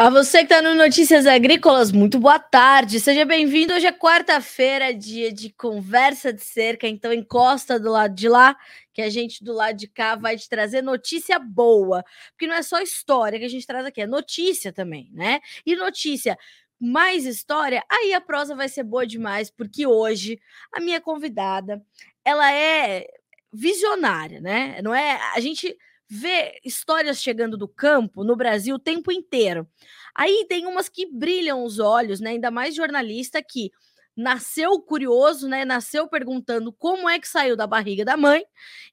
A você que está no Notícias Agrícolas, muito boa tarde. Seja bem-vindo. Hoje é quarta-feira, dia de conversa de cerca, então encosta do lado de lá, que a gente do lado de cá vai te trazer notícia boa. Porque não é só história que a gente traz aqui, é notícia também, né? E notícia mais história, aí a prosa vai ser boa demais, porque hoje a minha convidada, ela é visionária, né? Não é a gente vê histórias chegando do campo no Brasil o tempo inteiro. Aí tem umas que brilham os olhos, né? Ainda mais jornalista que nasceu curioso, né? Nasceu perguntando como é que saiu da barriga da mãe.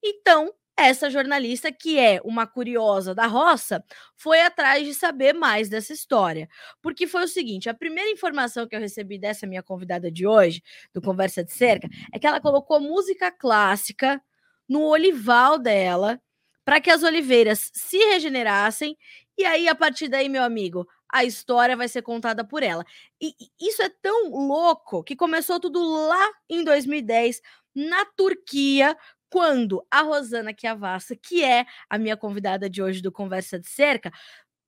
Então, essa jornalista, que é uma curiosa da roça, foi atrás de saber mais dessa história. Porque foi o seguinte: a primeira informação que eu recebi dessa minha convidada de hoje, do Conversa de Cerca, é que ela colocou música clássica no olival dela para que as oliveiras se regenerassem. E aí, a partir daí, meu amigo, a história vai ser contada por ela. E isso é tão louco que começou tudo lá em 2010, na Turquia, quando a Rosana Chiavassa, que é a minha convidada de hoje do Conversa de Cerca,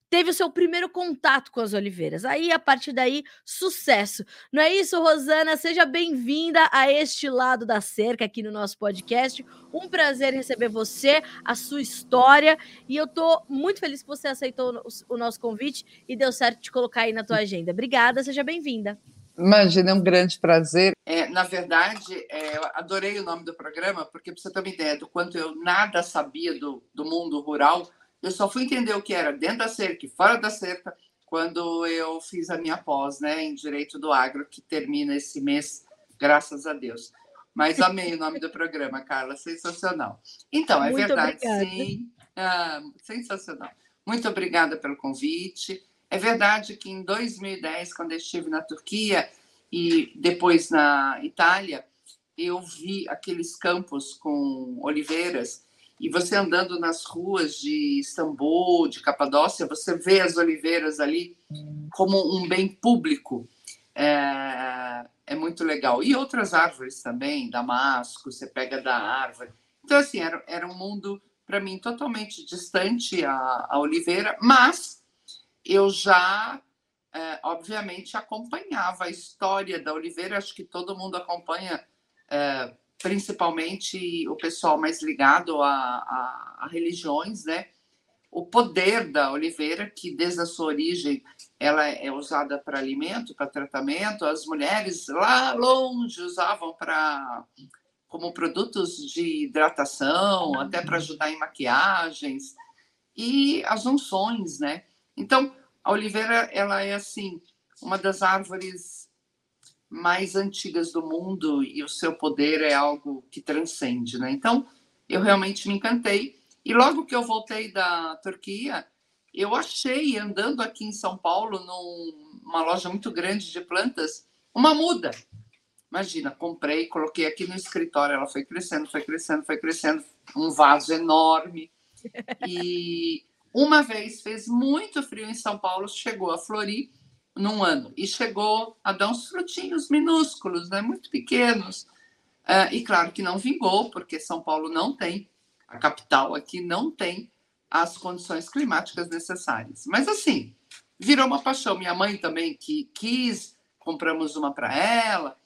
teve o seu primeiro contato com as oliveiras. Aí, a partir daí, sucesso. Não é isso, Rosana? Seja bem-vinda a este lado da cerca aqui no nosso podcast. Um prazer receber você, a sua história. E eu tô muito feliz que você aceitou o nosso convite e deu certo de colocar aí na tua agenda. Obrigada, seja bem-vinda. Imagina, é um grande prazer. É, na verdade, é, eu adorei o nome do programa, porque para você ter uma ideia do quanto eu nada sabia do, do mundo rural, eu só fui entender o que era dentro da cerca e fora da cerca quando eu fiz a minha pós né, em Direito do Agro, que termina esse mês, graças a Deus. Mas amei o nome do programa, Carla, sensacional. Então, é Muito verdade, obrigada. sim. Ah, sensacional. Muito obrigada pelo convite. É verdade que em 2010, quando eu estive na Turquia e depois na Itália, eu vi aqueles campos com oliveiras e você andando nas ruas de Istambul, de Capadócia, você vê as oliveiras ali como um bem público. É, é muito legal. E outras árvores também, damasco, você pega da árvore. Então, assim, era, era um mundo, para mim, totalmente distante a, a oliveira, mas eu já, é, obviamente, acompanhava a história da oliveira. Acho que todo mundo acompanha. É, principalmente o pessoal mais ligado a, a, a, religiões, né? O poder da oliveira, que desde a sua origem ela é usada para alimento, para tratamento, as mulheres lá longe usavam para como produtos de hidratação, até para ajudar em maquiagens e as unções, né? Então, a oliveira ela é assim uma das árvores mais antigas do mundo e o seu poder é algo que transcende, né? Então, eu realmente me encantei. E logo que eu voltei da Turquia, eu achei, andando aqui em São Paulo, numa loja muito grande de plantas, uma muda. Imagina, comprei, coloquei aqui no escritório, ela foi crescendo, foi crescendo, foi crescendo, um vaso enorme. E uma vez fez muito frio em São Paulo, chegou a florir num ano e chegou a dar uns frutinhos minúsculos, né, muito pequenos. Uh, e claro que não vingou, porque São Paulo não tem, a capital aqui não tem as condições climáticas necessárias. Mas assim, virou uma paixão. Minha mãe também que quis, compramos uma para ela.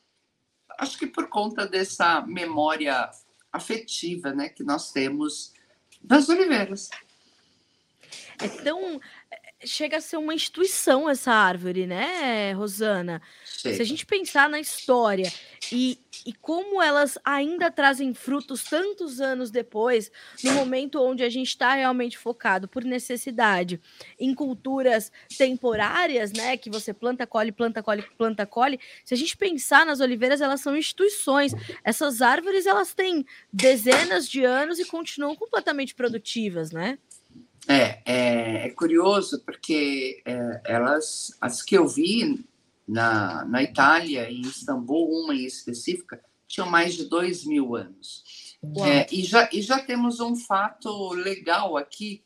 Acho que por conta dessa memória afetiva, né, que nós temos das oliveiras. É tão chega a ser uma instituição essa árvore, né, Rosana? Sim. Se a gente pensar na história e, e como elas ainda trazem frutos tantos anos depois, no momento onde a gente está realmente focado por necessidade em culturas temporárias, né, que você planta, colhe, planta, colhe, planta, colhe. Se a gente pensar nas oliveiras, elas são instituições. Essas árvores elas têm dezenas de anos e continuam completamente produtivas, né? É, é, é curioso porque é, elas, as que eu vi na, na Itália, em Istambul, uma em específica, tinham mais de dois mil anos. É, e, já, e já temos um fato legal aqui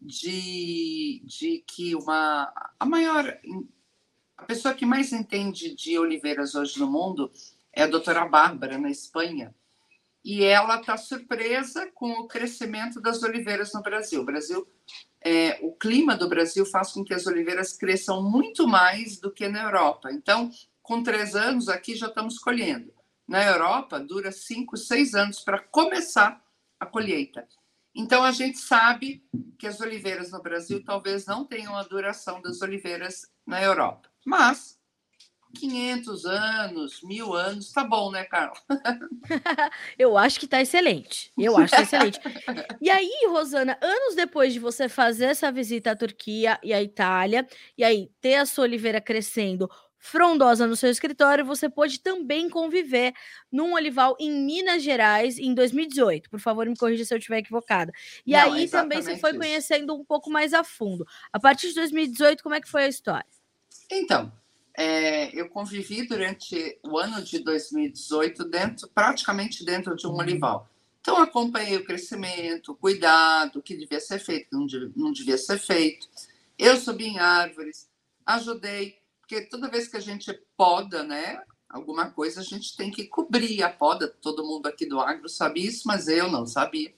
de, de que uma, a maior, a pessoa que mais entende de oliveiras hoje no mundo é a doutora Bárbara, na Espanha, e ela está surpresa com o crescimento das oliveiras no Brasil. O Brasil, é, o clima do Brasil faz com que as oliveiras cresçam muito mais do que na Europa. Então, com três anos aqui já estamos colhendo. Na Europa, dura cinco, seis anos para começar a colheita. Então, a gente sabe que as oliveiras no Brasil talvez não tenham a duração das oliveiras na Europa. Mas 500 anos, mil anos, tá bom, né, Carla? Eu acho que tá excelente. Eu acho que tá excelente. E aí, Rosana, anos depois de você fazer essa visita à Turquia e à Itália, e aí ter a sua oliveira crescendo frondosa no seu escritório, você pode também conviver num olival em Minas Gerais em 2018. Por favor, me corrija se eu estiver equivocada. E Não, aí também você foi isso. conhecendo um pouco mais a fundo. A partir de 2018, como é que foi a história? Então, é, eu convivi durante o ano de 2018 dentro, praticamente dentro de um olival. Então, acompanhei o crescimento, o cuidado, o que devia ser feito, não devia, não devia ser feito. Eu subi em árvores, ajudei, porque toda vez que a gente poda, né, alguma coisa, a gente tem que cobrir a poda. Todo mundo aqui do agro sabe isso, mas eu não sabia.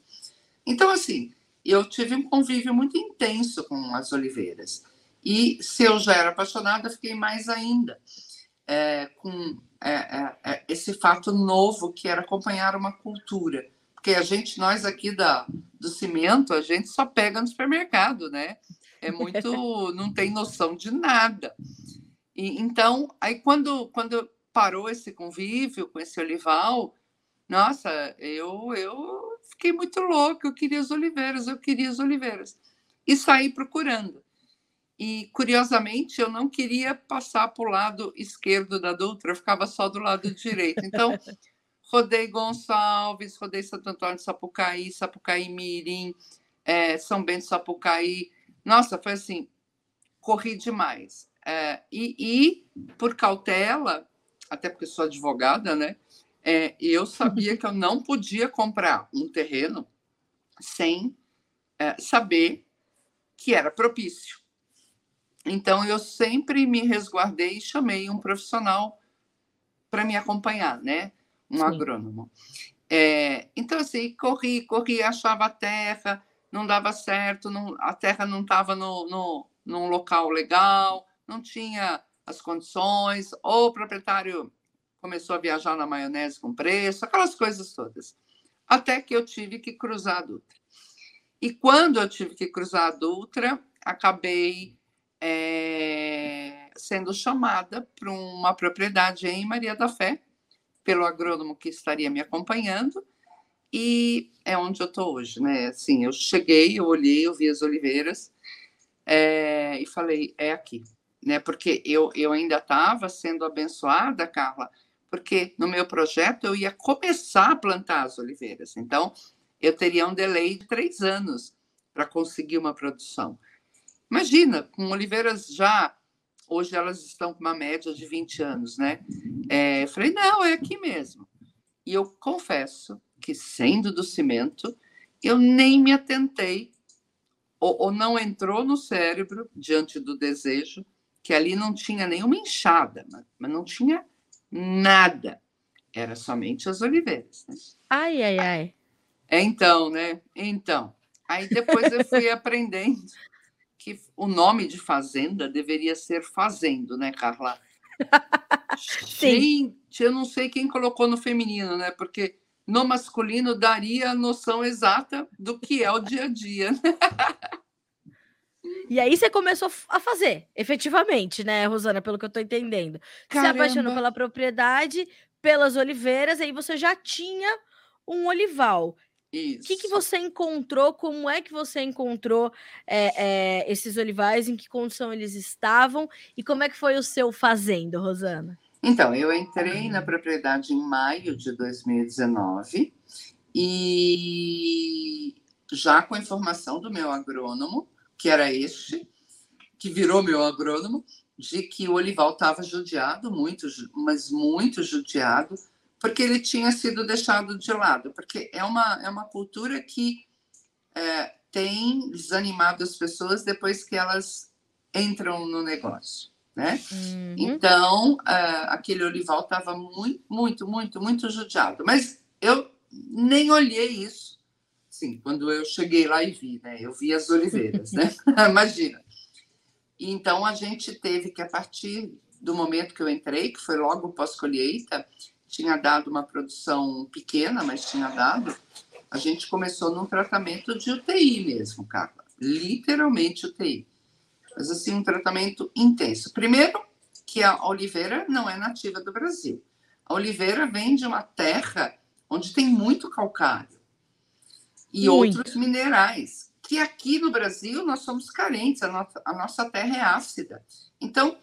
Então, assim, eu tive um convívio muito intenso com as oliveiras. E se eu já era apaixonada, fiquei mais ainda é, com é, é, é, esse fato novo que era acompanhar uma cultura. Porque a gente, nós aqui da, do cimento, a gente só pega no supermercado, né? É muito. não tem noção de nada. E, então, aí quando, quando parou esse convívio com esse olival, nossa, eu, eu fiquei muito louca, eu queria as oliveiras, eu queria as oliveiras. E saí procurando. E, curiosamente, eu não queria passar para o lado esquerdo da Dutra, eu ficava só do lado direito. Então, rodei Gonçalves, rodei Santo Antônio de Sapucaí, Sapucaí Mirim, é, São Bento Sapucaí. Nossa, foi assim, corri demais. É, e, e, por cautela, até porque sou advogada, né? É, eu sabia que eu não podia comprar um terreno sem é, saber que era propício. Então, eu sempre me resguardei e chamei um profissional para me acompanhar, né? Um Sim. agrônomo. É, então, assim, corri, corri, achava a terra, não dava certo, não, a terra não estava no, no, num local legal, não tinha as condições, ou o proprietário começou a viajar na maionese com preço, aquelas coisas todas. Até que eu tive que cruzar a Dutra. E quando eu tive que cruzar a Dutra, acabei é, sendo chamada para uma propriedade em Maria da Fé, pelo agrônomo que estaria me acompanhando, e é onde eu estou hoje, né? Assim, eu cheguei, eu olhei, eu vi as oliveiras é, e falei, é aqui, né? Porque eu, eu ainda estava sendo abençoada, Carla, porque no meu projeto eu ia começar a plantar as oliveiras, então eu teria um delay de três anos para conseguir uma produção. Imagina, com oliveiras já, hoje elas estão com uma média de 20 anos, né? É, falei, não, é aqui mesmo. E eu confesso que, sendo do cimento, eu nem me atentei, ou, ou não entrou no cérebro, diante do desejo, que ali não tinha nenhuma enxada, mas não tinha nada. Era somente as oliveiras. Né? Ai, ai, ai. É, então, né? Então. Aí depois eu fui aprendendo que o nome de fazenda deveria ser fazendo, né, Carla? Sim. Gente, eu não sei quem colocou no feminino, né? Porque no masculino daria a noção exata do que é o dia a dia. E aí você começou a fazer, efetivamente, né, Rosana, pelo que eu tô entendendo. Caramba. Você apaixonou pela propriedade, pelas oliveiras, aí você já tinha um olival. O que, que você encontrou? Como é que você encontrou é, é, esses olivais? Em que condição eles estavam? E como é que foi o seu fazendo, Rosana? Então, eu entrei na propriedade em maio de 2019 e já com a informação do meu agrônomo, que era este, que virou meu agrônomo, de que o olival estava judiado, muito, mas muito judiado, porque ele tinha sido deixado de lado, porque é uma, é uma cultura que é, tem desanimado as pessoas depois que elas entram no negócio, né? Uhum. Então, uh, aquele olival estava muito, muito, muito, muito judiado. Mas eu nem olhei isso. Sim, quando eu cheguei lá e vi, né? Eu vi as oliveiras, né? Imagina. Então a gente teve que a partir do momento que eu entrei, que foi logo pós-colheita, tinha dado uma produção pequena, mas tinha dado. A gente começou num tratamento de UTI mesmo, Carla. Literalmente UTI. Mas assim, um tratamento intenso. Primeiro, que a oliveira não é nativa do Brasil. A oliveira vem de uma terra onde tem muito calcário e muito. outros minerais, que aqui no Brasil nós somos carentes, a nossa, a nossa terra é ácida. Então,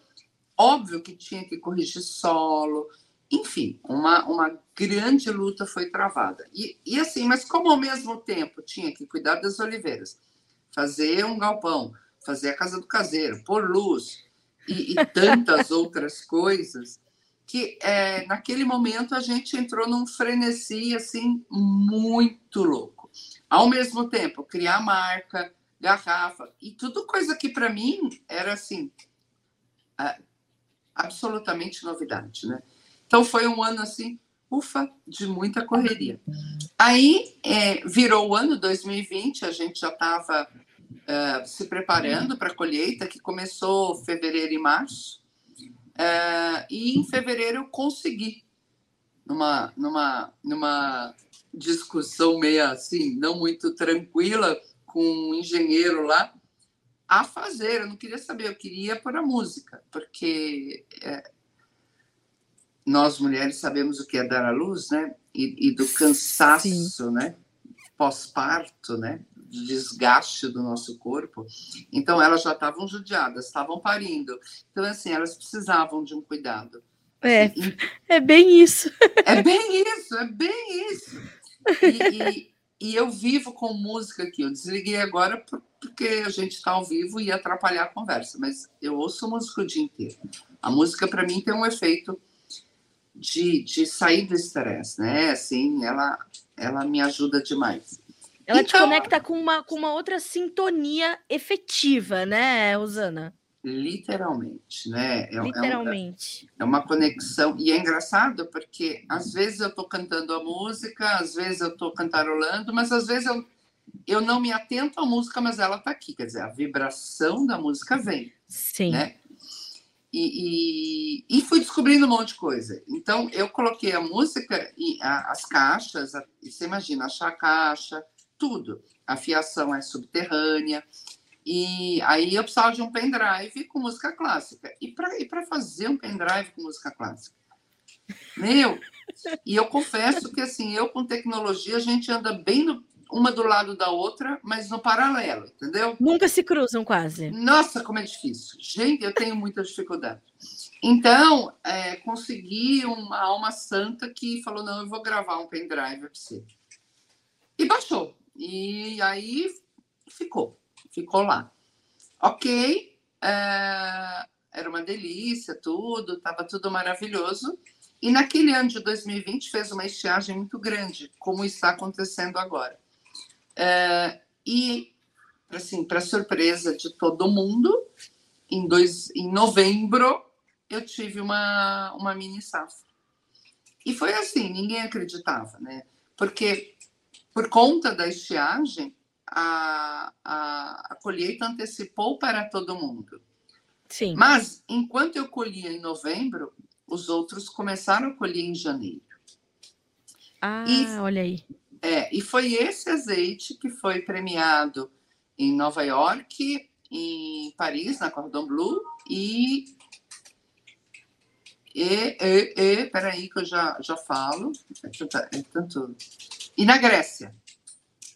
óbvio que tinha que corrigir solo, enfim, uma, uma grande luta foi travada. E, e assim, mas como ao mesmo tempo tinha que cuidar das oliveiras, fazer um galpão, fazer a casa do caseiro, pôr luz e, e tantas outras coisas, que é, naquele momento a gente entrou num frenesi assim muito louco. Ao mesmo tempo, criar marca, garrafa, e tudo coisa que para mim era assim, absolutamente novidade, né? Então foi um ano assim, ufa, de muita correria. Aí é, virou o ano 2020, a gente já estava uh, é, se preparando para a colheita, que começou fevereiro e março. Uh, e em fevereiro eu consegui, numa, numa, numa discussão meio assim, não muito tranquila, com um engenheiro lá, a fazer. Eu não queria saber, eu queria pôr a música, porque é, nós mulheres sabemos o que é dar à luz, né? E, e do cansaço, Sim. né? Pós-parto, né? De desgaste do nosso corpo. Então, elas já estavam judiadas, estavam parindo. Então, assim, elas precisavam de um cuidado. É, e, é bem isso. É bem isso, é bem isso. E, e, e eu vivo com música aqui. Eu desliguei agora porque a gente está ao vivo e ia atrapalhar a conversa, mas eu ouço música o dia inteiro. A música, para mim, tem um efeito de, de sair do estresse, né? Assim, ela, ela me ajuda demais. Ela então, te conecta com uma, com uma outra sintonia efetiva, né, Rosana? Literalmente, né? É, Literalmente. É, é, uma conexão. E é engraçado porque às vezes eu estou cantando a música, às vezes eu estou cantarolando, mas às vezes eu, eu não me atento à música, mas ela está aqui. Quer dizer, a vibração da música vem. Sim. Né? E, e, e, fui descobrindo um monte de coisa. Então, eu coloquei a música e a, as caixas, a, você imagina, achar a caixa, tudo. A fiação é subterrânea. E aí eu precisava de um pendrive com música clássica. E para fazer um pendrive com música clássica? Meu, e eu confesso que assim, eu com tecnologia, a gente anda bem no, uma do lado da outra, mas no paralelo, entendeu? Nunca se cruzam quase. Nossa, como é difícil. Gente, eu tenho muita dificuldade. Então, é, consegui uma alma santa que falou: não, eu vou gravar um pendrive para você. E baixou. E aí ficou, ficou lá. Ok, é, era uma delícia, tudo, estava tudo maravilhoso. E naquele ano de 2020 fez uma estiagem muito grande, como está acontecendo agora. É, e, assim, para surpresa de todo mundo, em, dois, em novembro eu tive uma, uma mini safra. E foi assim, ninguém acreditava, né? Porque por conta da estiagem, a, a, a colheita antecipou para todo mundo. Sim. Mas, enquanto eu colhia em novembro, os outros começaram a colher em janeiro. Ah, e, olha aí. É, e foi esse azeite que foi premiado em Nova York, em Paris, na Cordon Bleu, e. E, e, e peraí, que eu já, já falo. É tanto, é. E na Grécia.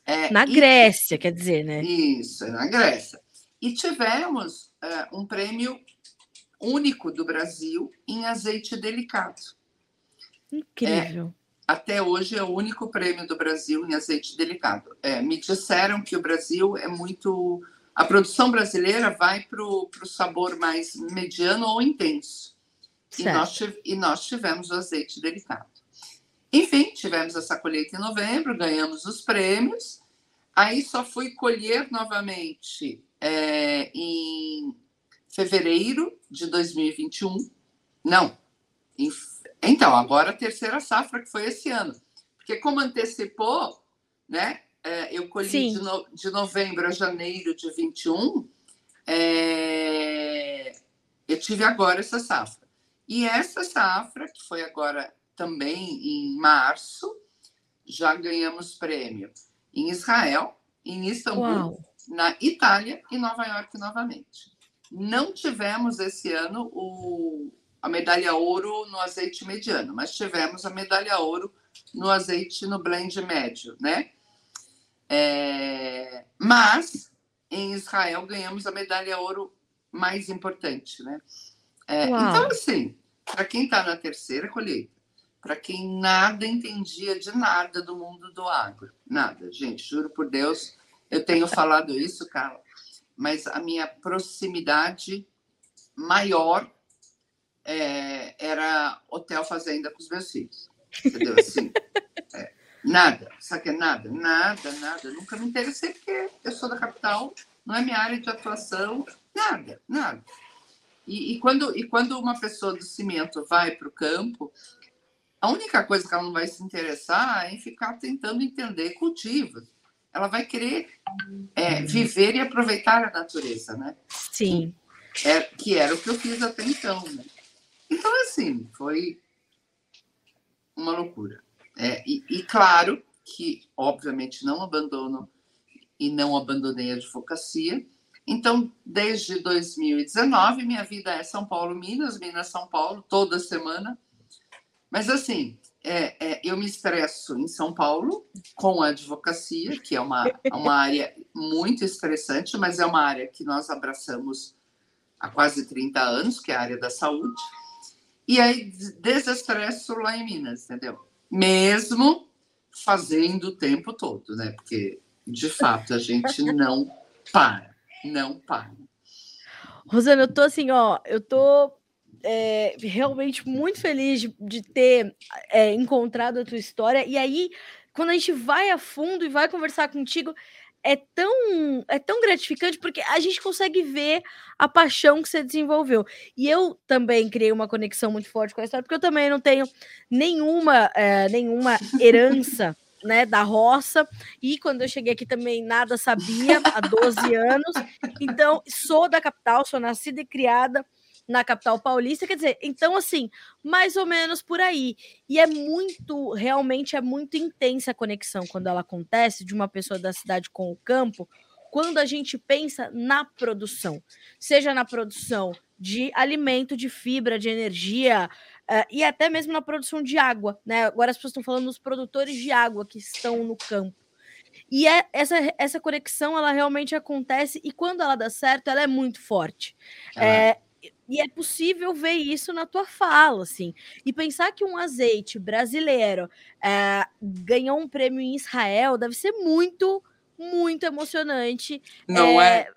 É, na Grécia, e, quer dizer, né? Isso, na Grécia. E tivemos é, um prêmio único do Brasil em azeite delicado. Incrível. É, até hoje é o único prêmio do Brasil em azeite delicado. É, me disseram que o Brasil é muito. A produção brasileira vai para o sabor mais mediano ou intenso. E nós, e nós tivemos o azeite delicado. Enfim, tivemos essa colheita em novembro, ganhamos os prêmios. Aí só fui colher novamente é, em fevereiro de 2021. Não, em então, agora a terceira safra, que foi esse ano. Porque como antecipou, né? É, eu colhi de, no, de, novembro a janeiro de 21, é, eu tive agora essa safra. E essa safra, que foi agora também em março, já ganhamos prêmio em Israel, em Istambul, Uau. na Itália e Nova York novamente. Não tivemos esse ano o, a medalha ouro no azeite mediano, mas tivemos a medalha ouro no azeite no blend médio, né? É, mas em Israel ganhamos a medalha ouro mais importante, né? É, então, assim, para quem está na terceira colheita, para quem nada entendia de nada do mundo do agro, nada, gente, juro por Deus, eu tenho falado isso, Carla, mas a minha proximidade maior é, era hotel fazenda com os meus filhos, entendeu? Assim, é, nada, sabe que é nada, nada, nada, nunca me interessei porque eu sou da capital, não é minha área de atuação, nada, nada. E, e, quando, e quando uma pessoa do cimento vai para o campo, a única coisa que ela não vai se interessar é em ficar tentando entender cultivos. Ela vai querer é, viver e aproveitar a natureza, né? Sim. É, que era o que eu fiz até então, né? Então, assim, foi uma loucura. É, e, e, claro que, obviamente, não abandono e não abandonei a advocacia, então, desde 2019, minha vida é São Paulo, Minas, Minas, São Paulo, toda semana. Mas, assim, é, é, eu me estresso em São Paulo com a advocacia, que é uma, uma área muito estressante, mas é uma área que nós abraçamos há quase 30 anos, que é a área da saúde. E aí desestresso lá em Minas, entendeu? Mesmo fazendo o tempo todo, né? Porque, de fato, a gente não para não para. Rosana, eu tô assim, ó, eu tô é, realmente muito feliz de, de ter é, encontrado a tua história. E aí, quando a gente vai a fundo e vai conversar contigo, é tão, é tão gratificante porque a gente consegue ver a paixão que você desenvolveu. E eu também criei uma conexão muito forte com a história, porque eu também não tenho nenhuma, é, nenhuma herança né, da roça, e quando eu cheguei aqui também nada sabia, há 12 anos. Então, sou da capital, sou nascida e criada na capital paulista, quer dizer, então assim, mais ou menos por aí. E é muito, realmente é muito intensa a conexão quando ela acontece de uma pessoa da cidade com o campo, quando a gente pensa na produção, seja na produção de alimento, de fibra, de energia, uh, e até mesmo na produção de água. Né? Agora as pessoas estão falando dos produtores de água que estão no campo. E é, essa, essa conexão ela realmente acontece, e quando ela dá certo, ela é muito forte. Ah. É, e é possível ver isso na tua fala, assim. E pensar que um azeite brasileiro é, ganhou um prêmio em Israel deve ser muito muito emocionante. Não é, é?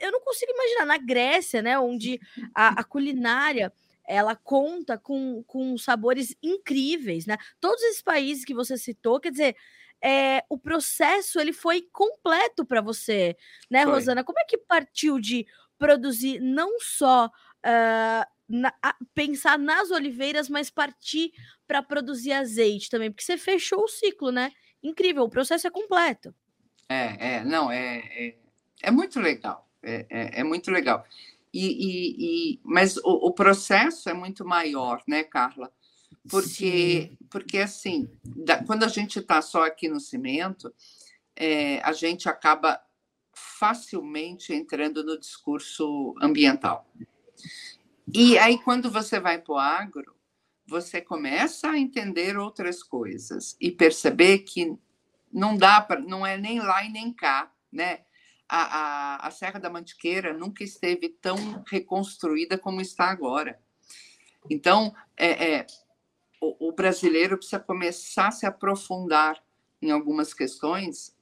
Eu não consigo imaginar na Grécia, né, onde a, a culinária ela conta com, com sabores incríveis, né? Todos esses países que você citou, quer dizer, é, o processo ele foi completo para você, né, foi. Rosana? Como é que partiu de produzir não só uh, na, pensar nas oliveiras, mas partir para produzir azeite também? Porque você fechou o ciclo, né? Incrível, o processo é completo. É, é, não, é, é, é muito legal, é, é, é muito legal. E, e, e mas o, o, processo é muito maior, né, Carla? Porque, porque assim, da, quando a gente está só aqui no cimento, é, a gente acaba facilmente entrando no discurso ambiental. E aí, quando você vai para o agro, você começa a entender outras coisas e perceber que não dá para, não é nem lá e nem cá, né? A, a, a Serra da Mantiqueira nunca esteve tão reconstruída como está agora. Então, é, é o, o, brasileiro precisa começar a se aprofundar em algumas questões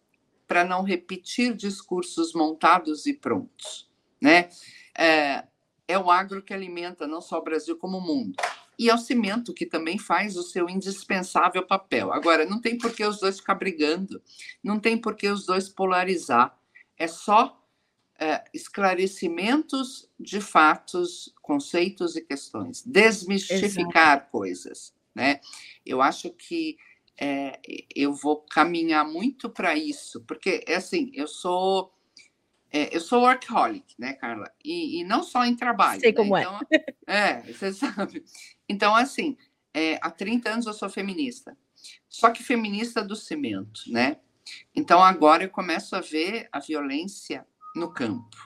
para não repetir discursos montados e prontos, né? É, é o agro que alimenta não só o Brasil como o mundo e ao cimento, que também faz o seu indispensável papel. Agora, não tem por que os dois ficar brigando, não tem por que os dois polarizar. É só é, esclarecimentos de fatos, conceitos e questões, desmistificar Exato. coisas. Né? Eu acho que é, eu vou caminhar muito para isso, porque é assim, eu sou é, eu sou workaholic, né, Carla? E, e não só em trabalho. Sei né? como então, é. É, você sabe. Então, assim, é, há 30 anos eu sou feminista. Só que feminista do cimento, né? Então, agora eu começo a ver a violência no campo.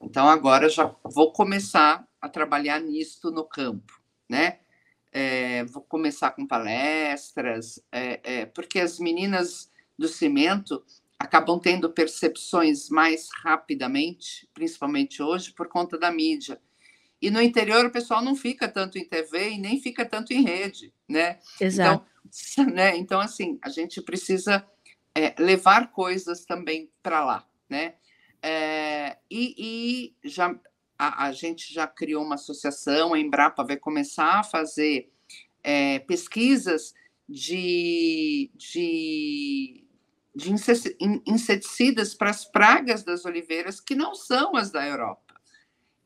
Então, agora já vou começar a trabalhar nisto no campo, né? É, vou começar com palestras, é, porque as meninas do cimento acabam tendo percepções mais rapidamente, principalmente hoje, por conta da mídia. E no interior o pessoal não fica tanto em TV e nem fica tanto em rede, né? Exato. Então, né? então assim, a gente precisa é, levar coisas também para lá, né? É, e, e, já a, a, gente já criou uma associação, a Embrapa vai começar a fazer é, pesquisas de, de, de inseticidas para as pragas das oliveiras que não são as da Europa.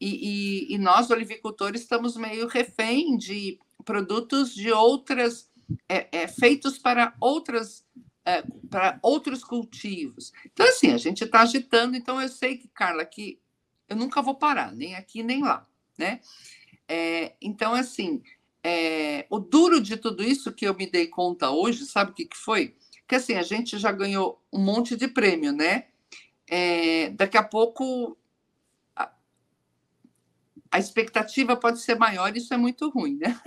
E, e, e nós, olivicultores, estamos meio refém de produtos de outras, é, é, feitos para outras é, para outros cultivos. Então, assim, a gente está agitando, então eu sei que, Carla, que eu nunca vou parar, nem aqui nem lá, né? É, então, assim, é, o duro de tudo isso que eu me dei conta hoje, sabe o que, que foi? Que assim, a gente já ganhou um monte de prêmio, né? É, daqui a pouco a, a expectativa pode ser maior, isso é muito ruim, né?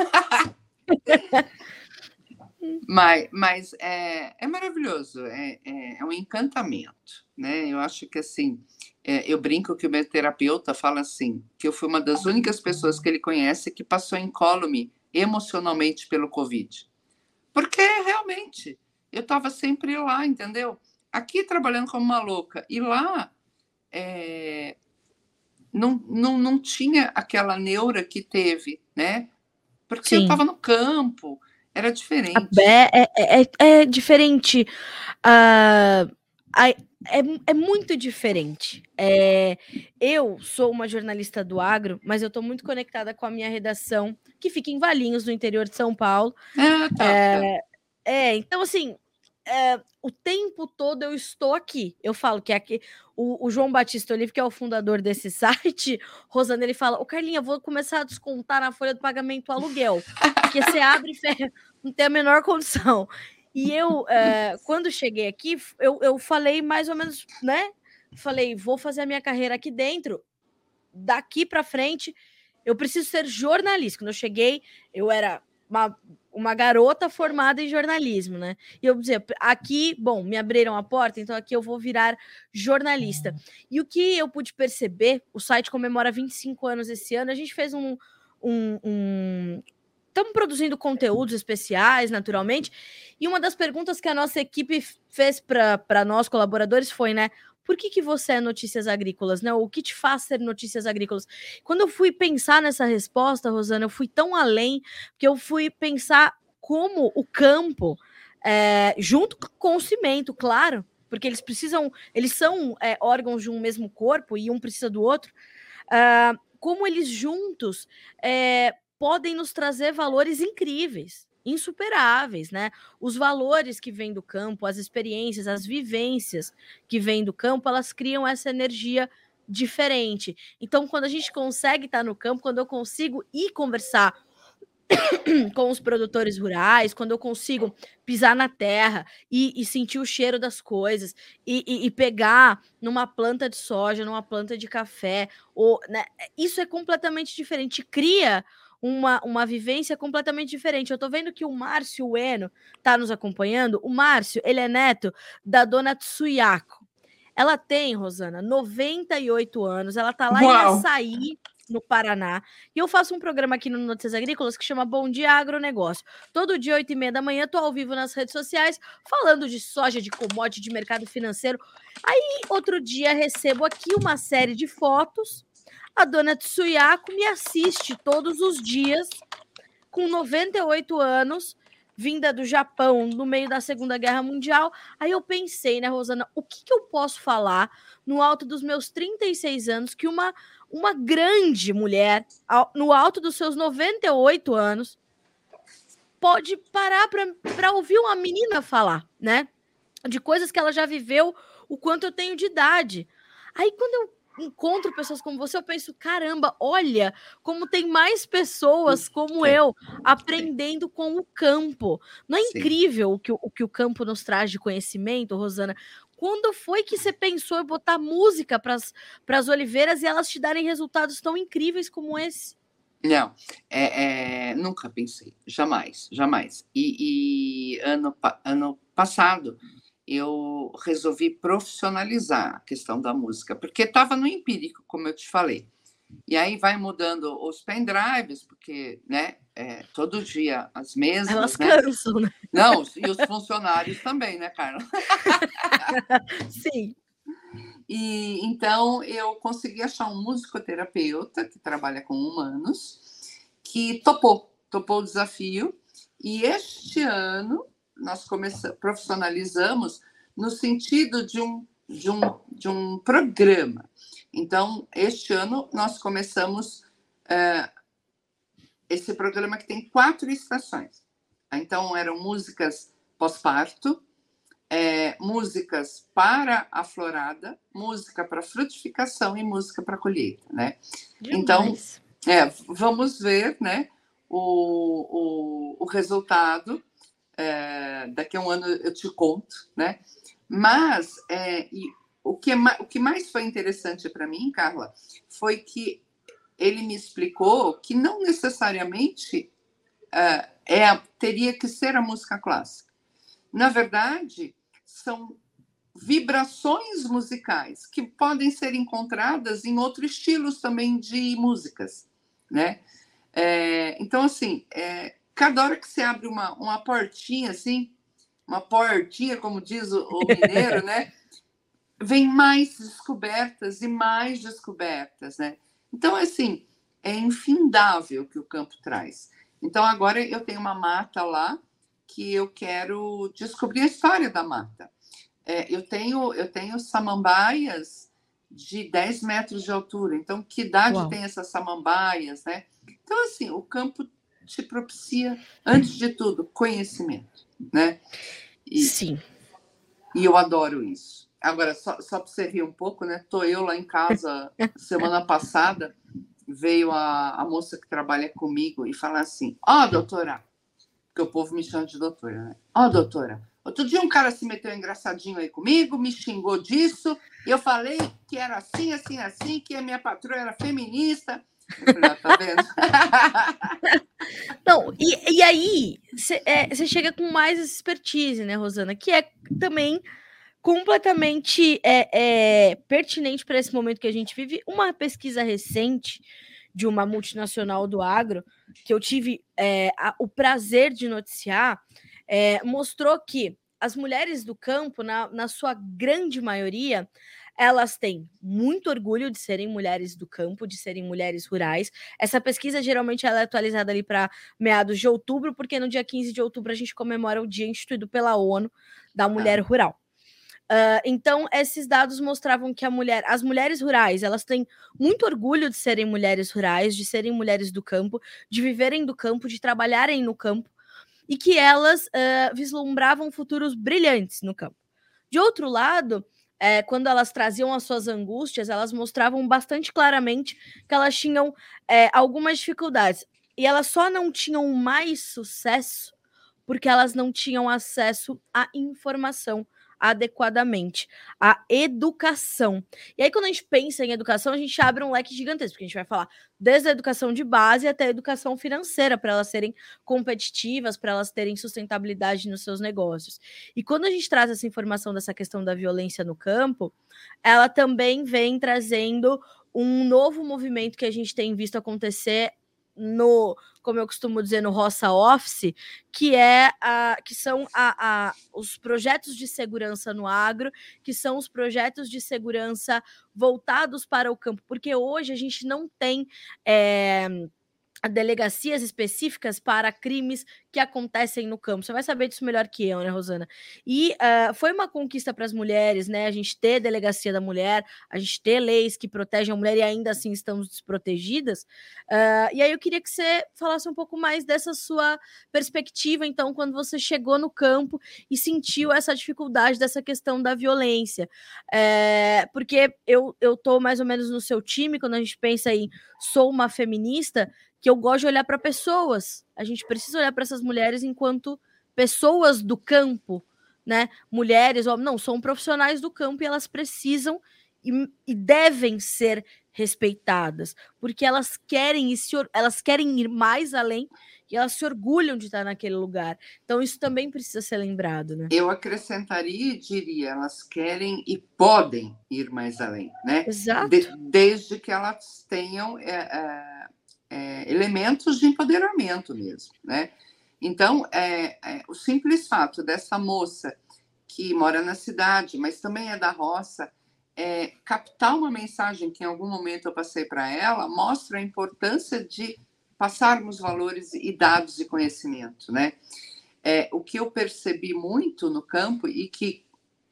Mas, mas é, é maravilhoso, é, é, é, um encantamento, né? Eu acho que assim, é, eu brinco que o meu terapeuta fala assim, que eu fui uma das únicas pessoas que ele conhece que passou incólume emocionalmente pelo Covid. Porque realmente, eu estava sempre lá, entendeu? Aqui trabalhando como uma louca, e lá é, não, não, não tinha aquela neura que teve, né? Porque Sim. eu estava no campo, era diferente. É, é, é, é diferente. Uh, é, é muito diferente. É, eu sou uma jornalista do agro, mas eu estou muito conectada com a minha redação, que fica em Valinhos, no interior de São Paulo. Ah, tá, é, tá. é, então assim, é, o tempo todo eu estou aqui. Eu falo que aqui o, o, João Batista Olive, que é o fundador desse site, Rosana, ele fala: Ô Carlinha, vou começar a descontar na folha do pagamento o aluguel. Porque você abre e fecha, não tem a menor condição. E eu, é, quando cheguei aqui, eu, eu falei mais ou menos, né? Falei, vou fazer a minha carreira aqui dentro. Daqui para frente, eu preciso ser jornalista. Quando eu cheguei, eu era uma, uma garota formada em jornalismo, né? E eu dizia, aqui, bom, me abriram a porta, então aqui eu vou virar jornalista. E o que eu pude perceber, o site comemora 25 anos esse ano, a gente fez um, um, um estamos produzindo conteúdos especiais, naturalmente. E uma das perguntas que a nossa equipe fez para nós, colaboradores, foi, né? Por que, que você é notícias agrícolas, né? O que te faz ser notícias agrícolas? Quando eu fui pensar nessa resposta, Rosana, eu fui tão além, que eu fui pensar como o campo, é, junto com o cimento, claro, porque eles precisam, eles são é, órgãos de um mesmo corpo e um precisa do outro, uh, como eles juntos é, podem nos trazer valores incríveis, insuperáveis, né? Os valores que vêm do campo, as experiências, as vivências que vêm do campo, elas criam essa energia diferente. Então, quando a gente consegue estar no campo, quando eu consigo ir conversar com os produtores rurais, quando eu consigo pisar na terra e, e sentir o cheiro das coisas e, e, e, pegar numa planta de soja, numa planta de café, ou, né, isso é completamente diferente. Cria uma, uma vivência completamente diferente. Eu tô vendo que o Márcio Ueno tá nos acompanhando. O Márcio, ele é neto da dona Tsuyako. Ela tem, Rosana, 98 anos. Ela tá lá Uau. em Açaí, no Paraná. E eu faço um programa aqui no Notícias Agrícolas que chama Bom Dia Agronegócio. Todo dia, 8 e meia da manhã, tô ao vivo nas redes sociais, falando de soja, de commodity, de mercado financeiro. Aí, outro dia, recebo aqui uma série de fotos a dona Tsuyako me assiste todos os dias, com 98 anos, vinda do Japão no meio da Segunda Guerra Mundial. Aí eu pensei, né, Rosana, o que, que eu posso falar no alto dos meus 36 anos que uma, uma grande mulher, no alto dos seus 98 anos, pode parar para ouvir uma menina falar, né? De coisas que ela já viveu, o quanto eu tenho de idade. Aí quando eu encontro pessoas como você, eu penso, caramba, olha como tem mais pessoas como Sim. eu aprendendo Sim. com o campo. Não é Sim. incrível o que, o que o campo nos traz de conhecimento, Rosana? Quando foi que você pensou em botar música para as oliveiras e elas te darem resultados tão incríveis como esse? Não, é, é, nunca pensei, jamais, jamais. E, e ano, ano passado eu resolvi profissionalizar a questão da música, porque estava no empírico, como eu te falei. E aí vai mudando os pendrives, porque, né, é, todo dia as mesas. Elas né? cansam, né? Não, e os funcionários também, né, Carla? Sim. E então eu consegui achar um musicoterapeuta que trabalha com humanos, que topou, topou o desafio. E este ano nós começamos, profissionalizamos no sentido de um, de, um, de um programa. Então, este ano nós começamos é, esse programa que tem quatro estações. Então, eram músicas pós-parto, é, músicas para a florada, música para frutificação e música para colheita, né? Então, é, vamos ver, né, o, o, o resultado é, daqui a um ano eu te conto, né? Mas é, o, que é, o que mais foi interessante para mim, Carla, foi que ele me explicou que não necessariamente é, é, teria que ser a música clássica. Na verdade, são vibrações musicais que podem ser encontradas em outros estilos também de músicas, né? É, então, assim, é, cada hora que você abre uma, uma portinha assim, uma portinha, como diz o, o mineiro, né? Vem mais descobertas e mais descobertas, né? Então, assim, é infindável o que o campo traz. Então, agora eu tenho uma mata lá que eu quero descobrir a história da mata. É, eu, tenho, eu tenho samambaias de 10 metros de altura. Então, que idade Uau. tem essas samambaias, né? Então, assim, o campo te propicia, antes de tudo, conhecimento, né? E, Sim. E eu adoro isso. Agora, só, só para você rir um pouco, né? Tô eu lá em casa semana passada, veio a, a moça que trabalha comigo e fala assim: Ó, oh, doutora, porque o povo me chama de doutora, né? Ó, oh, doutora, outro dia um cara se meteu engraçadinho aí comigo, me xingou disso, e eu falei que era assim, assim, assim, que a minha patroa era feminista. Ah, tá vendo? Não, e, e aí você é, chega com mais expertise, né, Rosana? Que é também completamente é, é pertinente para esse momento que a gente vive. Uma pesquisa recente de uma multinacional do agro, que eu tive é, a, o prazer de noticiar, é, mostrou que as mulheres do campo, na, na sua grande maioria, elas têm muito orgulho de serem mulheres do campo, de serem mulheres rurais. Essa pesquisa geralmente ela é atualizada ali para meados de outubro, porque no dia 15 de outubro a gente comemora o dia instituído pela ONU da mulher ah. rural. Uh, então, esses dados mostravam que mulher, as mulheres rurais, elas têm muito orgulho de serem mulheres rurais, de serem mulheres do campo, de viverem do campo, de trabalharem no campo, e que elas uh, vislumbravam futuros brilhantes no campo. De outro lado, é, quando elas traziam as suas angústias, elas mostravam bastante claramente que elas tinham é, algumas dificuldades. E elas só não tinham mais sucesso porque elas não tinham acesso à informação adequadamente, à educação. E aí, quando a gente pensa em educação, a gente abre um leque gigantesco, porque a gente vai falar desde a educação de base até a educação financeira, para elas serem competitivas, para elas terem sustentabilidade nos seus negócios. E quando a gente traz essa informação dessa questão da violência no campo, ela também vem trazendo um novo movimento que a gente tem visto acontecer no, como eu costumo dizer, no Roça Office, que é a, que são a, a, os projetos de segurança no agro, que são os projetos de segurança voltados para o campo, porque hoje a gente não tem. É, delegacias específicas para crimes que acontecem no campo. Você vai saber disso melhor que eu, né, Rosana? E uh, foi uma conquista para as mulheres, né? A gente ter delegacia da mulher, a gente ter leis que protegem a mulher e ainda assim estamos desprotegidas. Uh, e aí eu queria que você falasse um pouco mais dessa sua perspectiva, então, quando você chegou no campo e sentiu essa dificuldade dessa questão da violência. É, porque eu, eu tô mais ou menos no seu time, quando a gente pensa em sou uma feminista, que eu gosto de olhar para pessoas. A gente precisa olhar para essas mulheres enquanto pessoas do campo, né? Mulheres, ou não, são profissionais do campo e elas precisam e, e devem ser respeitadas, porque elas querem se, elas querem ir mais além e elas se orgulham de estar naquele lugar. Então isso também precisa ser lembrado, né? Eu acrescentaria e diria, elas querem e podem ir mais além, né? Exato. De, desde que elas tenham é, é é, elementos de empoderamento mesmo, né? Então, é, é, o simples fato dessa moça que mora na cidade, mas também é da roça, é, captar uma mensagem que em algum momento eu passei para ela, mostra a importância de passarmos valores e dados de conhecimento, né? É, o que eu percebi muito no campo e que,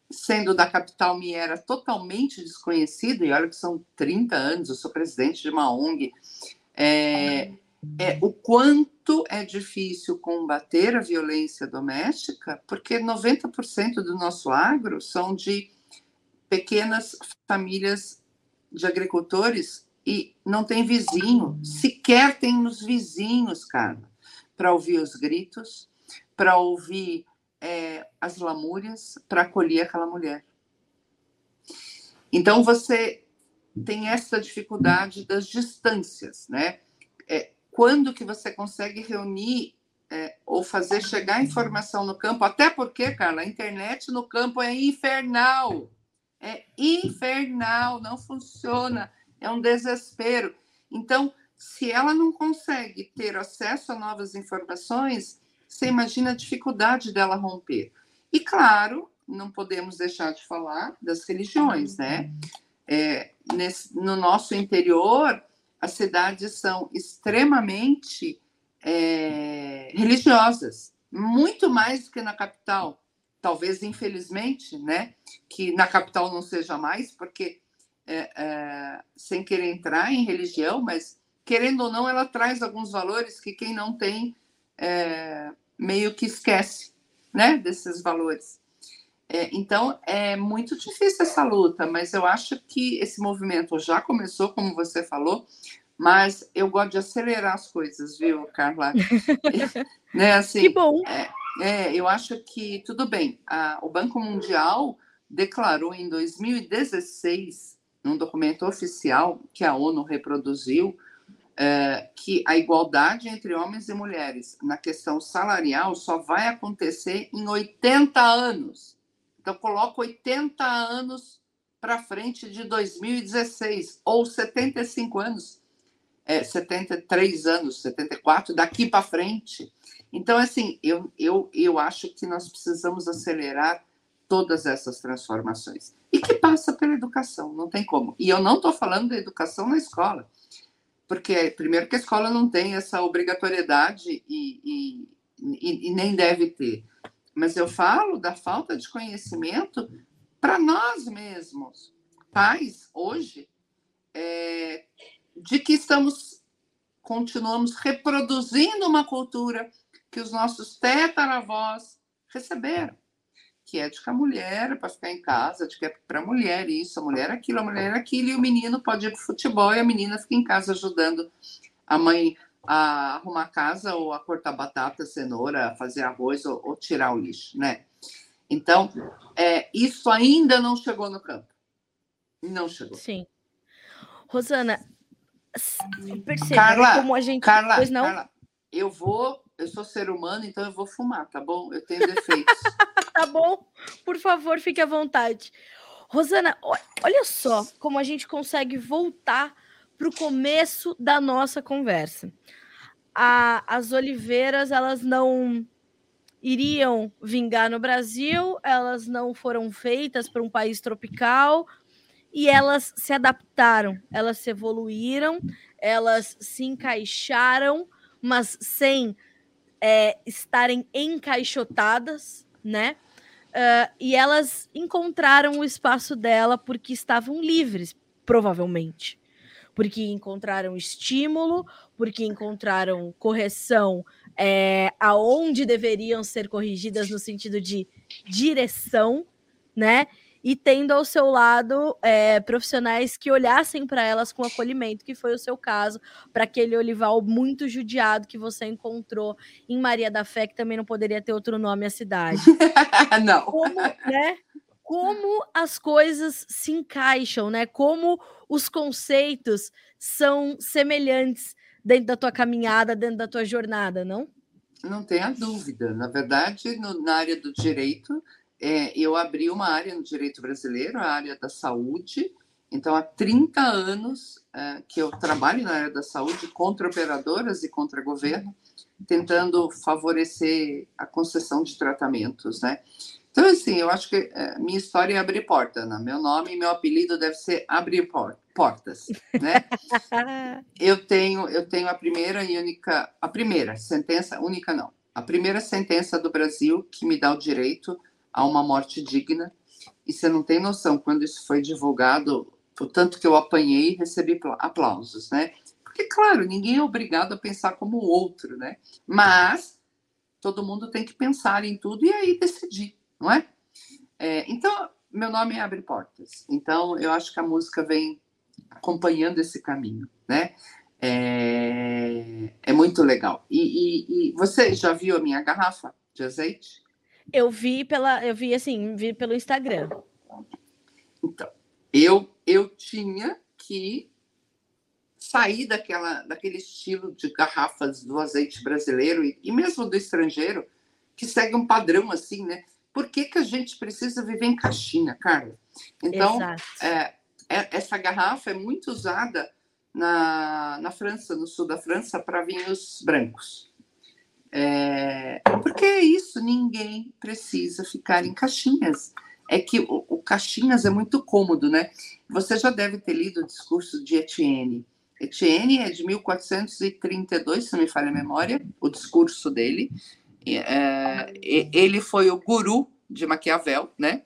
sendo da capital, me era totalmente desconhecido, e olha que são 30 anos, eu sou presidente de uma ONG, é, é, o quanto é difícil combater a violência doméstica, porque 90% do nosso agro são de pequenas famílias de agricultores e não tem vizinho, sequer tem nos vizinhos, cara, para ouvir os gritos, para ouvir é, as lamúrias, para acolher aquela mulher. Então você tem essa dificuldade das distâncias, né? É, quando que você consegue reunir é, ou fazer chegar informação no campo? Até porque, Carla, a internet no campo é infernal. É infernal, não funciona, é um desespero. Então, se ela não consegue ter acesso a novas informações, você imagina a dificuldade dela romper. E, claro, não podemos deixar de falar das religiões, né? É, nesse, no nosso interior, as cidades são extremamente é, religiosas, muito mais do que na capital. Talvez, infelizmente, né, que na capital não seja mais, porque, é, é, sem querer entrar em religião, mas querendo ou não, ela traz alguns valores que quem não tem é, meio que esquece né, desses valores. É, então, é muito difícil essa luta, mas eu acho que esse movimento já começou, como você falou, mas eu gosto de acelerar as coisas, viu, Carla? né, assim, que bom! É, é, eu acho que, tudo bem, a, o Banco Mundial declarou em 2016, num documento oficial que a ONU reproduziu, é, que a igualdade entre homens e mulheres na questão salarial só vai acontecer em 80 anos. Então, coloco 80 anos para frente de 2016, ou 75 anos, é, 73 anos, 74, daqui para frente. Então, assim, eu, eu, eu acho que nós precisamos acelerar todas essas transformações. E que passa pela educação, não tem como. E eu não estou falando da educação na escola, porque, primeiro, que a escola não tem essa obrigatoriedade e, e, e, e nem deve ter mas eu falo da falta de conhecimento para nós mesmos, pais, hoje, é, de que estamos, continuamos reproduzindo uma cultura que os nossos tetaravós receberam, que é de que a mulher é para ficar em casa, de que é para a mulher isso, a mulher aquilo, a mulher aquilo, e o menino pode ir para o futebol e a menina fica em casa ajudando a mãe a arrumar a casa ou a cortar batata, cenoura, fazer arroz ou, ou tirar o lixo, né? Então, é, isso ainda não chegou no campo. Não chegou. Sim. Rosana, perceba Carla, como a gente... Carla, pois não? Carla, eu vou... Eu sou ser humano, então eu vou fumar, tá bom? Eu tenho defeitos. tá bom? Por favor, fique à vontade. Rosana, olha só como a gente consegue voltar para o começo da nossa conversa. A, as oliveiras, elas não iriam vingar no Brasil, elas não foram feitas para um país tropical e elas se adaptaram, elas se evoluíram, elas se encaixaram, mas sem é, estarem encaixotadas, né? Uh, e elas encontraram o espaço dela porque estavam livres, provavelmente. Porque encontraram estímulo, porque encontraram correção é, aonde deveriam ser corrigidas no sentido de direção, né? e tendo ao seu lado é, profissionais que olhassem para elas com acolhimento, que foi o seu caso, para aquele olival muito judiado que você encontrou em Maria da Fé, que também não poderia ter outro nome a cidade. não. Como, né? Como as coisas se encaixam, né? Como os conceitos são semelhantes dentro da tua caminhada, dentro da tua jornada, não? Não tenha dúvida. Na verdade, no, na área do direito, é, eu abri uma área no direito brasileiro, a área da saúde. Então, há 30 anos é, que eu trabalho na área da saúde contra operadoras e contra governo, tentando favorecer a concessão de tratamentos, né? Então, assim, eu acho que é, minha história é abrir porta, né? Meu nome e meu apelido deve ser abrir por portas, né? eu tenho, eu tenho a primeira e única, a primeira sentença, única não, a primeira sentença do Brasil que me dá o direito a uma morte digna. E você não tem noção, quando isso foi divulgado, o tanto que eu apanhei e recebi aplausos, né? Porque, claro, ninguém é obrigado a pensar como o outro, né? Mas todo mundo tem que pensar em tudo e aí decidir, não é? é então, meu nome é Abre Portas. Então, eu acho que a música vem acompanhando esse caminho, né? É, é muito legal. E, e, e, você já viu a minha garrafa de azeite? Eu vi pela, eu vi assim, vi pelo Instagram. Então, eu eu tinha que sair daquela daquele estilo de garrafas do azeite brasileiro e, e mesmo do estrangeiro que segue um padrão assim, né? Por que, que a gente precisa viver em caixinha, Carla? Então, é, é, essa garrafa é muito usada na, na França, no sul da França, para vinhos brancos. É, porque é isso, ninguém precisa ficar em caixinhas. É que o, o, caixinhas é muito cômodo, né? Você já deve ter lido o discurso de Etienne. Etienne é de 1432, se não me falha a memória, o discurso dele. É, ele foi o guru de Maquiavel, né?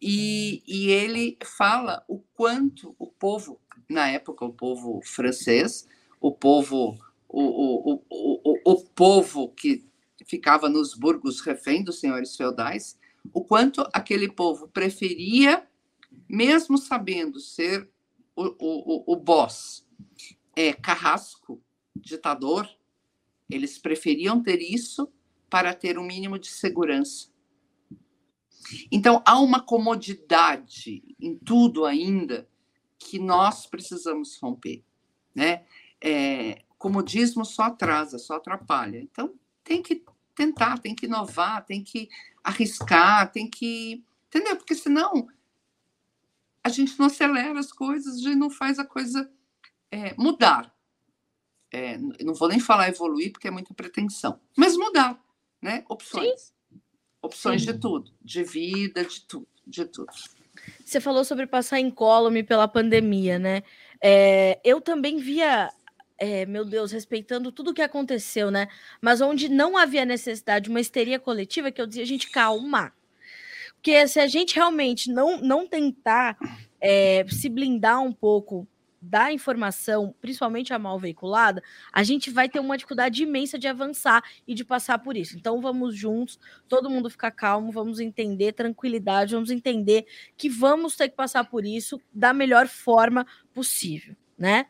E, e ele fala o quanto o povo, na época, o povo francês, o povo o, o, o, o, povo que ficava nos burgos refém dos senhores feudais, o quanto aquele povo preferia, mesmo sabendo ser o, o, o boss é, carrasco, ditador, eles preferiam ter isso para ter um mínimo de segurança. Então, há uma comodidade em tudo ainda que nós precisamos romper. Né? É, comodismo só atrasa, só atrapalha. Então, tem que tentar, tem que inovar, tem que arriscar, tem que. Entendeu? Porque senão a gente não acelera as coisas, a gente não faz a coisa é, mudar. É, não vou nem falar evoluir, porque é muita pretensão, mas mudar, né? Opções. Sim. Opções Sim. de tudo, de vida, de tudo, de tudo. Você falou sobre passar incólume pela pandemia, né? É, eu também via é, meu Deus, respeitando tudo o que aconteceu, né? Mas onde não havia necessidade de uma histeria coletiva, que eu dizia, gente, calma. Porque se a gente realmente não, não tentar é, se blindar um pouco da informação, principalmente a mal veiculada, a gente vai ter uma dificuldade imensa de avançar e de passar por isso. Então vamos juntos, todo mundo ficar calmo, vamos entender tranquilidade, vamos entender que vamos ter que passar por isso da melhor forma possível, né?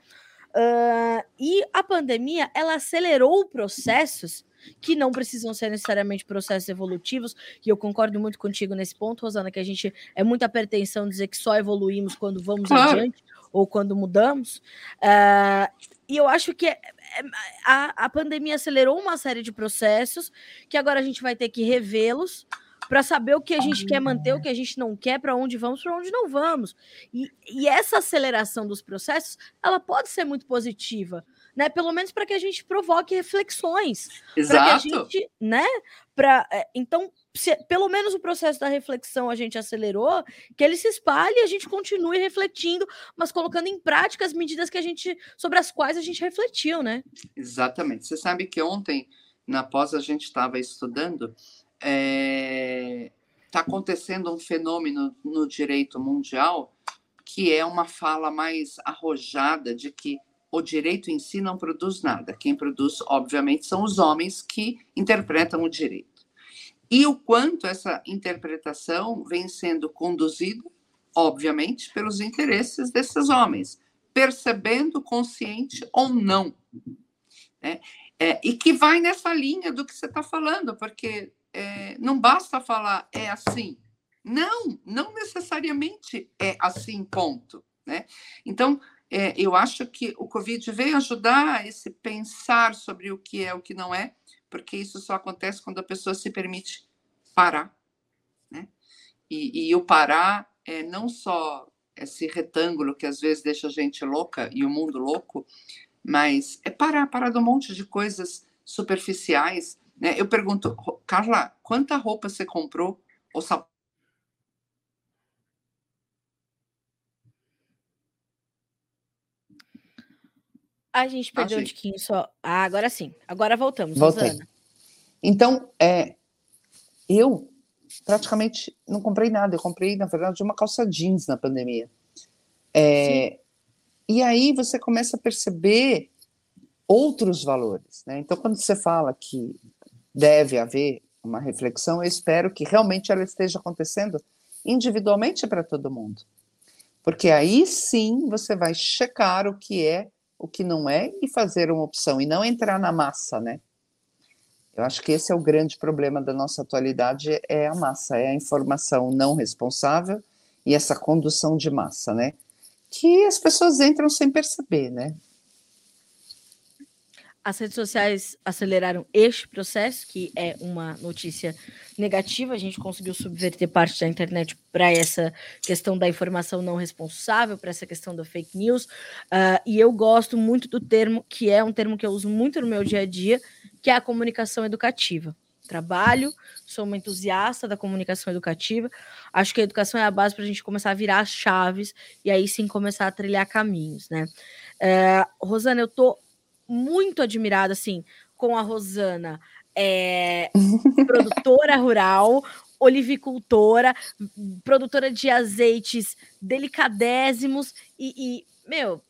Uh, e a pandemia ela acelerou processos que não precisam ser necessariamente processos evolutivos, e eu concordo muito contigo nesse ponto, Rosana, que a gente é muita pretensão dizer que só evoluímos quando vamos claro. adiante ou quando mudamos. Uh, e eu acho que é, é, a, a pandemia acelerou uma série de processos que agora a gente vai ter que revê-los para saber o que a gente quer manter, o que a gente não quer, para onde vamos, para onde não vamos. E, e, essa aceleração dos processos, ela pode ser muito positiva, né? Pelo menos para que a gente provoque reflexões. Exato. Para que a gente, né? Pra, é, então, se, pelo menos o processo da reflexão a gente acelerou, que ele se espalhe e a gente continue refletindo, mas colocando em prática as medidas que a gente, sobre as quais a gente refletiu, né? Exatamente. Você sabe que ontem, na pós, a gente estava estudando, está é, acontecendo um fenômeno no direito mundial que é uma fala mais arrojada de que o direito em si não produz nada. Quem produz, obviamente, são os homens que interpretam o direito. E o quanto essa interpretação vem sendo conduzida, obviamente, pelos interesses desses homens, percebendo consciente ou não. Né? É, e que vai nessa linha do que você está falando, porque é, não basta falar é assim. Não, não necessariamente é assim, ponto. Né? Então, é, eu acho que o Covid veio ajudar esse pensar sobre o que é o que não é, porque isso só acontece quando a pessoa se permite parar. Né? E, e o parar é não só esse retângulo que às vezes deixa a gente louca e o mundo louco, mas é parar, parar de um monte de coisas superficiais. Né? Eu pergunto, Carla, quanta roupa você comprou? Ou sapato? A gente perdeu ah, um tiquinho só. Ah, agora sim. Agora voltamos, Voltei. Rosana. Então, é, eu praticamente não comprei nada. Eu comprei, na verdade, uma calça jeans na pandemia. É, e aí você começa a perceber outros valores. Né? Então, quando você fala que deve haver uma reflexão, eu espero que realmente ela esteja acontecendo individualmente para todo mundo. Porque aí sim você vai checar o que é o que não é e fazer uma opção e não entrar na massa, né? Eu acho que esse é o grande problema da nossa atualidade é a massa, é a informação não responsável e essa condução de massa, né? Que as pessoas entram sem perceber, né? As redes sociais aceleraram este processo, que é uma notícia negativa. A gente conseguiu subverter parte da internet para essa questão da informação não responsável, para essa questão da fake news. Uh, e eu gosto muito do termo, que é um termo que eu uso muito no meu dia a dia, que é a comunicação educativa. Trabalho, sou uma entusiasta da comunicação educativa. Acho que a educação é a base para a gente começar a virar as chaves e aí sim começar a trilhar caminhos, né? Uh, Rosana, eu tô muito admirada, assim, com a Rosana, é, produtora rural, olivicultora, produtora de azeites delicadésimos e, e, meu,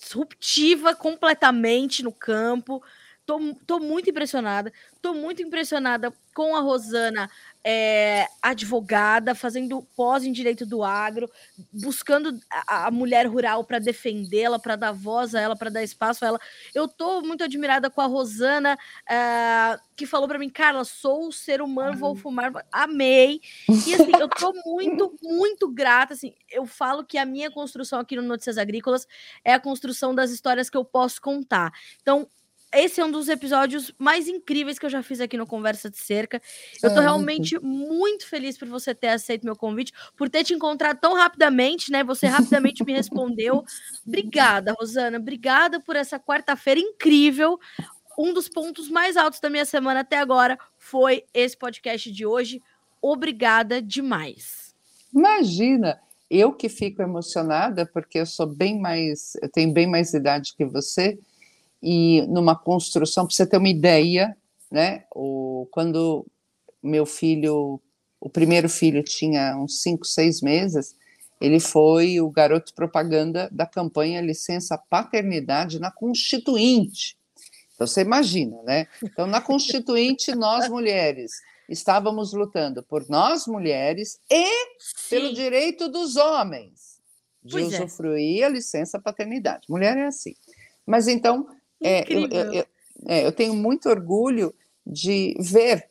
disruptiva completamente no campo. Tô, tô muito impressionada. Tô muito impressionada com a Rosana é, advogada, fazendo pós em direito do agro, buscando a, a mulher rural para defendê-la, para dar voz a ela, para dar espaço a ela. Eu estou muito admirada com a Rosana, é, que falou para mim, Carla, sou ser humano, vou fumar. Amei. E assim, eu estou muito, muito grata. Assim, eu falo que a minha construção aqui no Notícias Agrícolas é a construção das histórias que eu posso contar. Então, esse é um dos episódios mais incríveis que eu já fiz aqui no Conversa de Cerca. Eu tô realmente muito feliz por você ter aceito meu convite, por ter te encontrado tão rapidamente, né? Você rapidamente me respondeu. Obrigada, Rosana. Obrigada por essa quarta-feira incrível. Um dos pontos mais altos da minha semana até agora foi esse podcast de hoje. Obrigada demais. Imagina, eu que fico emocionada porque eu sou bem mais, eu tenho bem mais idade que você e numa construção, para você ter uma ideia, né? O, quando meu filho, o primeiro filho tinha uns 5, 6 meses, ele foi o garoto propaganda da campanha Licença Paternidade na Constituinte. Então você imagina, né? Então na Constituinte nós mulheres estávamos lutando por nós mulheres e Sim. pelo direito dos homens de pois é. usufruir é. a licença paternidade. Mulher é assim. Mas então é, eu, eu, eu, é, eu tenho muito orgulho de ver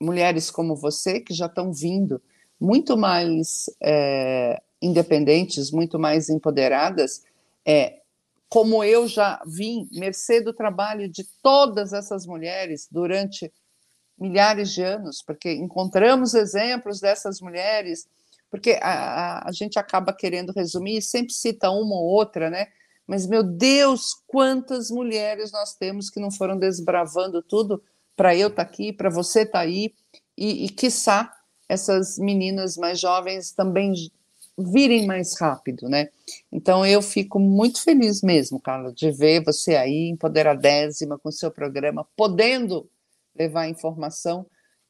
mulheres como você que já estão vindo muito mais é, independentes, muito mais empoderadas, é, como eu já vim, mercê do trabalho de todas essas mulheres durante milhares de anos, porque encontramos exemplos dessas mulheres, porque a, a, a gente acaba querendo resumir e sempre cita uma ou outra, né? Mas, meu Deus, quantas mulheres nós temos que não foram desbravando tudo para eu estar tá aqui, para você estar tá aí, e, e quiçá essas meninas mais jovens também virem mais rápido, né? Então eu fico muito feliz mesmo, Carla, de ver você aí, empoderadésima, com seu programa, podendo levar informação,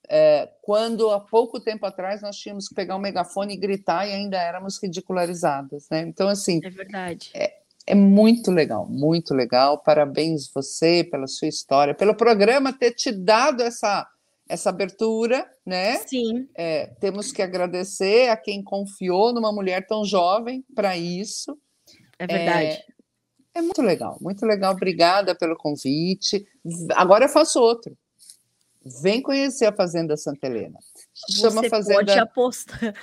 é, quando há pouco tempo atrás nós tínhamos que pegar um megafone e gritar e ainda éramos ridicularizadas, né? Então, assim. É verdade. É, é muito legal, muito legal. Parabéns você pela sua história, pelo programa ter te dado essa essa abertura, né? Sim. É, temos que agradecer a quem confiou numa mulher tão jovem para isso. É verdade. É, é, muito legal, muito legal. Obrigada pelo convite. Agora eu faço outro. Vem conhecer a Fazenda Santa Helena. Chama Você Fazenda. Pode apostar.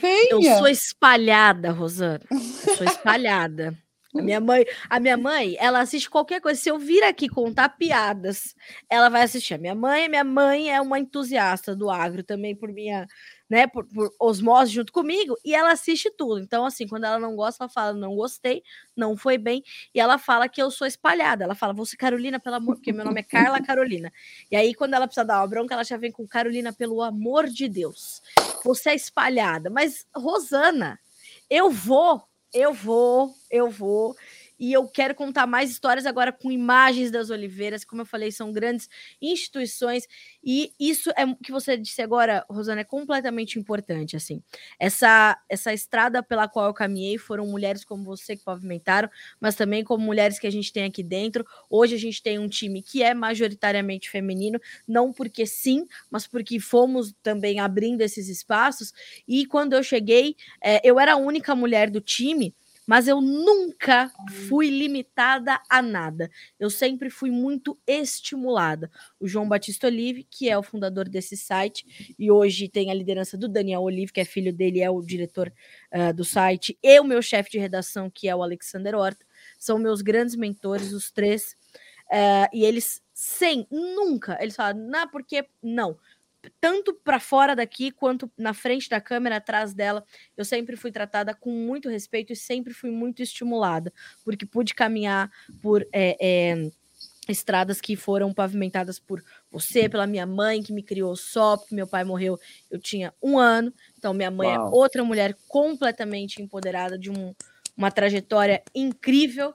Venha. Eu sou espalhada, Rosana. Eu sou espalhada. A minha mãe, a minha mãe, ela assiste qualquer coisa. Se eu vir aqui contar piadas, ela vai assistir. A minha mãe, minha mãe é uma entusiasta do agro também por minha, né, por, por osmose junto comigo, e ela assiste tudo. Então, assim, quando ela não gosta, ela fala, não gostei, não foi bem, e ela fala que eu sou espalhada. Ela fala, você Carolina, pelo amor, porque meu nome é Carla Carolina. E aí, quando ela precisa dar uma bronca, ela já vem com Carolina, pelo amor de Deus. Você é espalhada. Mas, Rosana, eu vou eu vou, eu vou. E eu quero contar mais histórias agora com imagens das oliveiras. Como eu falei, são grandes instituições. E isso é que você disse agora, Rosana, é completamente importante. assim. Essa, essa estrada pela qual eu caminhei foram mulheres como você que pavimentaram, mas também como mulheres que a gente tem aqui dentro. Hoje a gente tem um time que é majoritariamente feminino, não porque sim, mas porque fomos também abrindo esses espaços. E quando eu cheguei, é, eu era a única mulher do time mas eu nunca fui limitada a nada. Eu sempre fui muito estimulada. O João Batista Olive, que é o fundador desse site, e hoje tem a liderança do Daniel Olive, que é filho dele, é o diretor uh, do site, e o meu chefe de redação, que é o Alexander Horta, são meus grandes mentores, os três. Uh, e eles, sem, nunca, eles falam, não, porque não tanto para fora daqui quanto na frente da câmera, atrás dela, eu sempre fui tratada com muito respeito e sempre fui muito estimulada, porque pude caminhar por é, é, estradas que foram pavimentadas por você, pela minha mãe, que me criou só, porque meu pai morreu, eu tinha um ano, então minha mãe é Uau. é outra mulher completamente empoderada de um, uma trajetória incrível.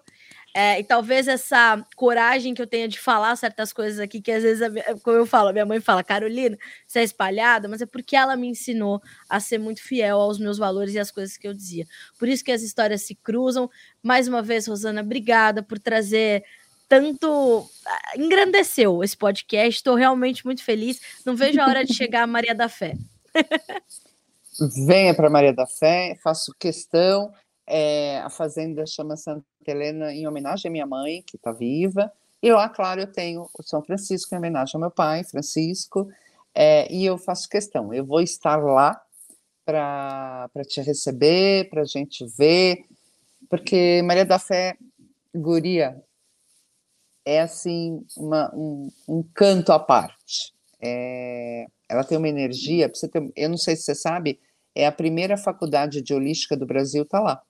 É, e talvez essa coragem que eu tenha de falar certas coisas aqui, que às vezes, como eu falo, minha mãe fala, Carolina, você é espalhada, mas é porque ela me ensinou a ser muito fiel aos meus valores e às coisas que eu dizia. Por isso que as histórias se cruzam. Mais uma vez, Rosana, obrigada por trazer tanto. Ah, engrandeceu esse podcast. Estou realmente muito feliz. Não vejo a hora de chegar a Maria da Fé. Venha para Maria da Fé, faço questão. É, a fazenda chama Santa Helena em homenagem à minha mãe, que está viva. E lá, claro, eu tenho o São Francisco em homenagem ao meu pai, Francisco. É, e eu faço questão, eu vou estar lá para te receber, para a gente ver, porque Maria da Fé, guria, é assim, uma, um, um canto à parte. É, ela tem uma energia, ter, eu não sei se você sabe, é a primeira faculdade de holística do Brasil, está lá.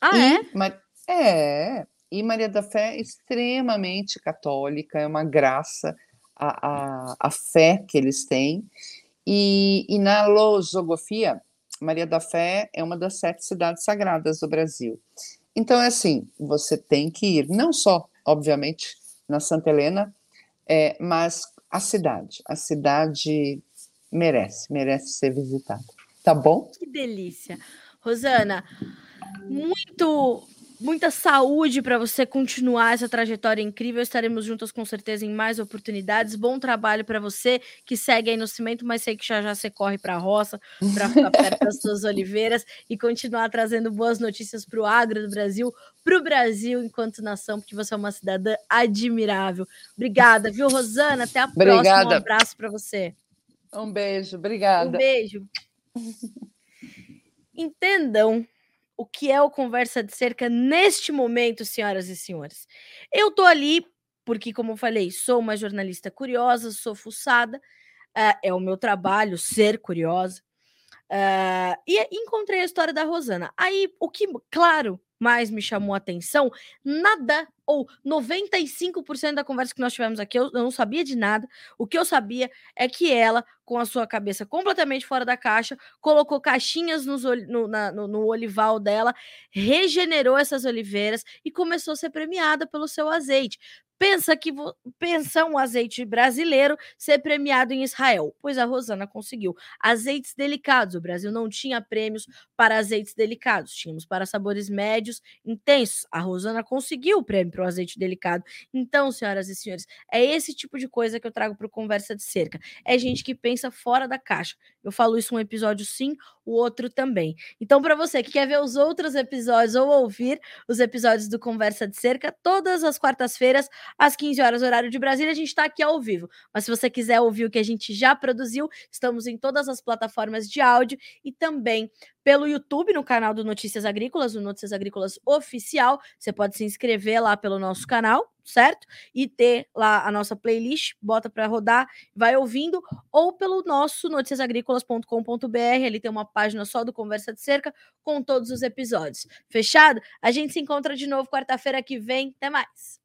Ah, e, é? É. E Maria da Fé é extremamente católica, é uma graça a, a, a fé que eles têm. E, e na Losogofia, Maria da Fé é uma das sete cidades sagradas do Brasil. Então, é assim, você tem que ir, não só, obviamente, na Santa Helena, é, mas a cidade. A cidade merece, merece ser visitada. Tá bom? Que delícia. Rosana, muito muita saúde para você continuar essa trajetória incrível. Estaremos juntas com certeza em mais oportunidades. Bom trabalho para você que segue aí no cimento, mas sei que já já você corre para a roça, para ficar perto das suas oliveiras e continuar trazendo boas notícias para o agro do Brasil, para o Brasil enquanto nação, porque você é uma cidadã admirável. Obrigada, viu, Rosana? Até a Obrigada. próxima. Um abraço para você. Um beijo, obrigada. Um beijo. Entendam o que é o Conversa de Cerca neste momento, senhoras e senhores. Eu tô ali porque, como eu falei, sou uma jornalista curiosa, sou fuçada, uh, é o meu trabalho ser curiosa. Uh, e encontrei a história da Rosana. Aí, o que, claro, mais me chamou a atenção, nada ou 95% da conversa que nós tivemos aqui, eu, não sabia de nada. O que eu sabia é que ela, com a sua cabeça completamente fora da caixa, colocou caixinhas nos, no, na, no, no olival dela, regenerou essas oliveiras e começou a ser premiada pelo seu azeite. Pensa que pensa um azeite brasileiro ser premiado em Israel, pois a Rosana conseguiu. Azeites delicados, o Brasil não tinha prêmios para azeites delicados, tínhamos para sabores médios, intensos. A Rosana conseguiu o prêmio para o azeite delicado. Então, senhoras e senhores, é esse tipo de coisa que eu trago para conversa de cerca. É gente que pensa fora da caixa. Eu falo isso um episódio sim, o outro também. Então, para você que quer ver os outros episódios ou ouvir os episódios do Conversa de Cerca, todas as quartas-feiras às 15 horas, horário de Brasília. A gente está aqui ao vivo. Mas se você quiser ouvir o que a gente já produziu, estamos em todas as plataformas de áudio e também pelo YouTube, no canal do Notícias Agrícolas, o Notícias Agrícolas Oficial. Você pode se inscrever lá pelo nosso canal, certo? E ter lá a nossa playlist, bota para rodar, vai ouvindo, ou pelo nosso noticiasagricolas.com.br, ali tem uma página só do Conversa de Cerca com todos os episódios. Fechado? A gente se encontra de novo quarta-feira que vem. Até mais.